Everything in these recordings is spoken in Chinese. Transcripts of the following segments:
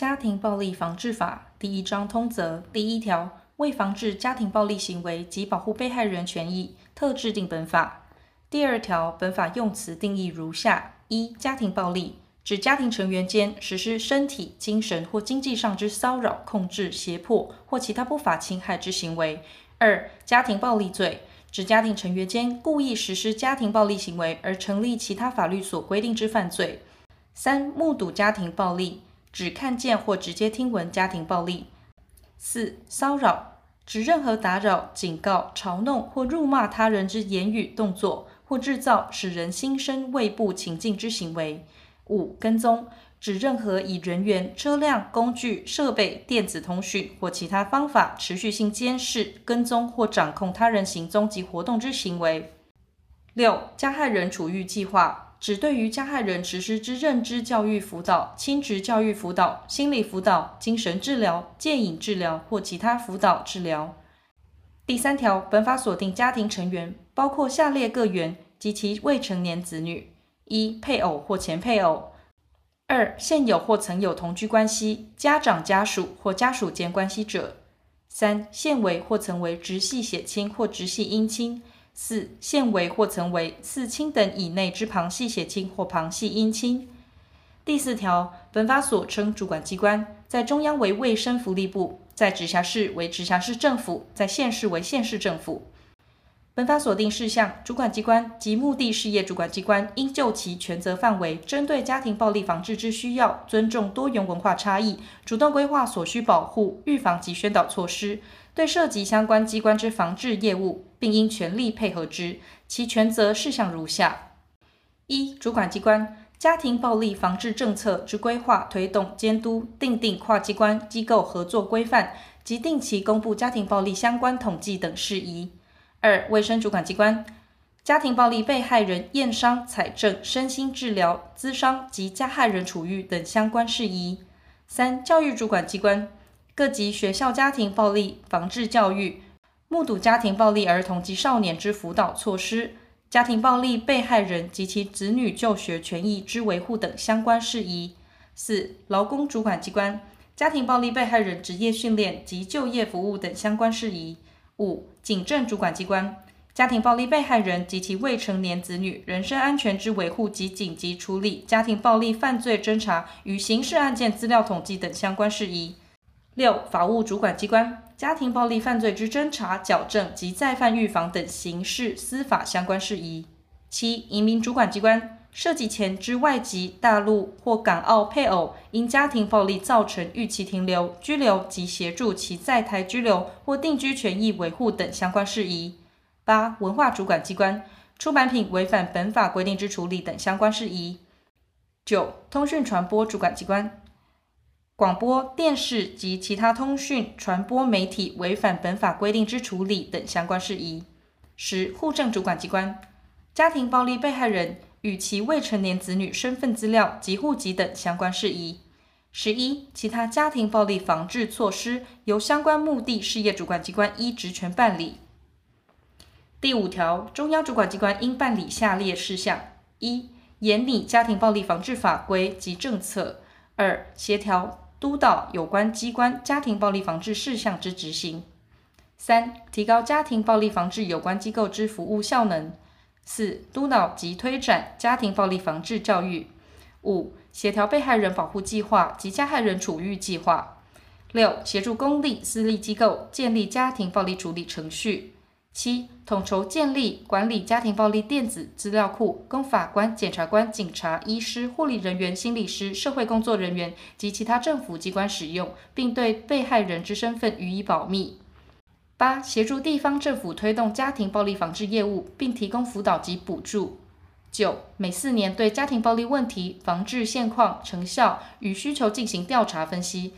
家庭暴力防治法》第一章通则第一条，为防治家庭暴力行为及保护被害人权益，特制定本法。第二条，本法用词定义如下：一、家庭暴力指家庭成员间实施身体、精神或经济上之骚扰、控制、胁迫或其他不法侵害之行为；二、家庭暴力罪指家庭成员间故意实施家庭暴力行为而成立其他法律所规定之犯罪；三、目睹家庭暴力指看见或直接听闻家庭暴力；四、骚扰指任何打扰、警告、嘲弄或辱骂他人之言语、动作。或制造使人心生畏怖情境之行为。五、跟踪指任何以人员、车辆、工具、设备、电子通讯或其他方法持续性监视、跟踪或掌控他人行踪及活动之行为。六、加害人处遇计划指对于加害人实施之认知教育辅导、亲职教育辅导、心理辅导、精神治疗、戒瘾治疗或其他辅导治疗。第三条，本法锁定家庭成员，包括下列各员及其未成年子女：一、配偶或前配偶；二、现有或曾有同居关系、家长家属或家属间关系者；三、现为或曾为直系血亲或直系姻亲；四、现为或曾为四亲等以内之旁系血亲或旁系姻亲。第四条，本法所称主管机关，在中央为卫生福利部。在直辖市为直辖市政府，在县市为县市政府。本法锁定事项，主管机关及目的事业主管机关应就其权责范围，针对家庭暴力防治之需要，尊重多元文化差异，主动规划所需保护、预防及宣导措施，对涉及相关机关之防治业务，并应全力配合之。其权责事项如下：一、主管机关。家庭暴力防治政策之规划、推动、监督、订定跨机关机构合作规范及定期公布家庭暴力相关统计等事宜。二、卫生主管机关，家庭暴力被害人验伤、采证、身心治疗、咨商及加害人处遇等相关事宜。三、教育主管机关，各级学校家庭暴力防治教育，目睹家庭暴力儿童及少年之辅导措施。家庭暴力被害人及其子女就学权益之维护等相关事宜。四、劳工主管机关，家庭暴力被害人职业训练及就业服务等相关事宜。五、警政主管机关，家庭暴力被害人及其未成年子女人身安全之维护及紧急处理家庭暴力犯罪侦查与刑事案件资料统计等相关事宜。六、法务主管机关。家庭暴力犯罪之侦查、矫正及再犯预防等刑事司法相关事宜。七、移民主管机关涉及前之外籍大陆或港澳配偶因家庭暴力造成逾期停留、拘留及协助其在台拘留或定居权益维护等相关事宜。八、文化主管机关出版品违反本法规定之处理等相关事宜。九、通讯传播主管机关。广播电视及其他通讯传播媒体违反本法规定之处理等相关事宜。十、户政主管机关，家庭暴力被害人与其未成年子女身份资料及户籍等相关事宜。十一、其他家庭暴力防治措施由相关目的事业主管机关依职权办理。第五条，中央主管机关应办理下列事项：一、研拟家庭暴力防治法规及政策；二、协调。督导有关机关家庭暴力防治事项之执行；三、提高家庭暴力防治有关机构之服务效能；四、督导及推展家庭暴力防治教育；五、协调被害人保护计划及加害人处遇计划；六、协助公立、私立机构建立家庭暴力处理程序。七、统筹建立管理家庭暴力电子资料库，供法官、检察官、警察、医师、护理人员、心理师、社会工作人员及其他政府机关使用，并对被害人之身份予以保密。八、协助地方政府推动家庭暴力防治业务，并提供辅导及补助。九、每四年对家庭暴力问题防治现况、成效与需求进行调查分析，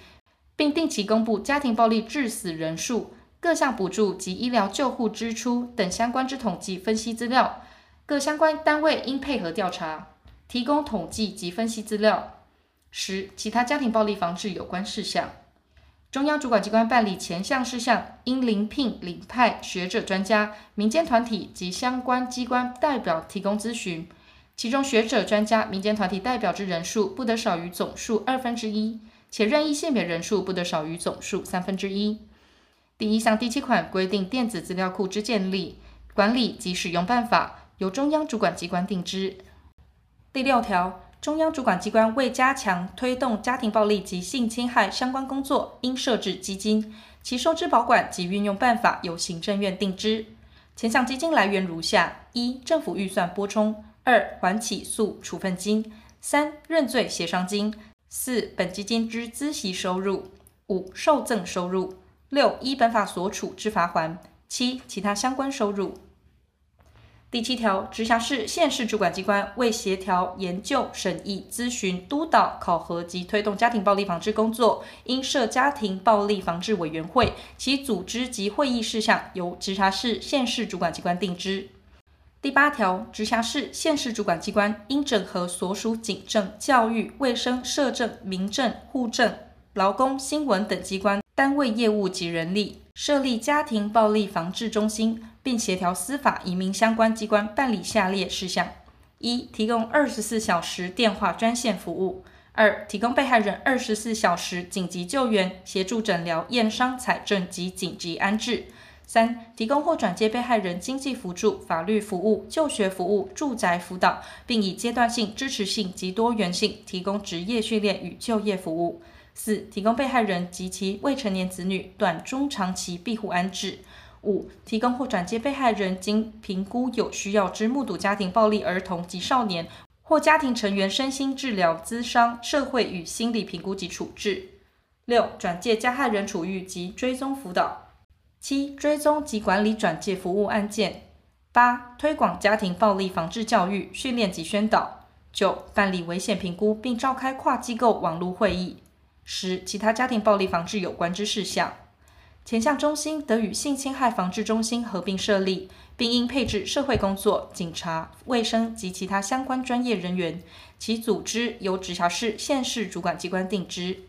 并定期公布家庭暴力致死人数。各项补助及医疗救护支出等相关之统计分析资料，各相关单位应配合调查，提供统计及分析资料。十、其他家庭暴力防治有关事项，中央主管机关办理前项事项，应遴聘领派学者专家、民间团体及相关机关代表提供咨询，其中学者专家、民间团体代表之人数不得少于总数二分之一。且任意性别人数不得少于总数三分之一。第一项第七款规定，电子资料库之建立、管理及使用办法由中央主管机关定之。第六条，中央主管机关为加强推动家庭暴力及性侵害相关工作，应设置基金，其收支保管及运用办法由行政院定之。前项基金来源如下：一、政府预算拨充；二、缓起诉处分金；三、认罪协商金；四、本基金之孳息收入；五、受赠收入；六、依本法所处之罚锾；七、其他相关收入。第七条，直辖市、县市主管机关为协调、研究、审议、咨询、督导、考核及推动家庭暴力防治工作，应设家庭暴力防治委员会，其组织及会议事项由直辖市、县市主管机关定之。第八条，直辖市、县市主管机关应整合所属警政、教育、卫生、社政、民政、户政、劳工、新闻等机关单位业务及人力，设立家庭暴力防治中心。并协调司法、移民相关机关办理下列事项：一、提供二十四小时电话专线服务；二、提供被害人二十四小时紧急救援、协助诊疗、验伤、采证及紧急安置；三、提供或转接被害人经济辅助、法律服务、就学服务、住宅辅导，并以阶段性、支持性及多元性提供职业训练与就业服务；四、提供被害人及其未成年子女短中长期庇护安置。五、提供或转接被害人经评估有需要之目睹家庭暴力儿童及少年或家庭成员身心治疗、咨商、社会与心理评估及处置。六、转介加害人处遇及追踪辅导。七、追踪及管理转介服务案件。八、推广家庭暴力防治教育、训练及宣导。九、办理危险评估并召开跨机构网络会议。十、其他家庭暴力防治有关之事项。前项中心得与性侵害防治中心合并设立，并应配置社会工作、警察、卫生及其他相关专业人员，其组织由直辖市、县市主管机关定之。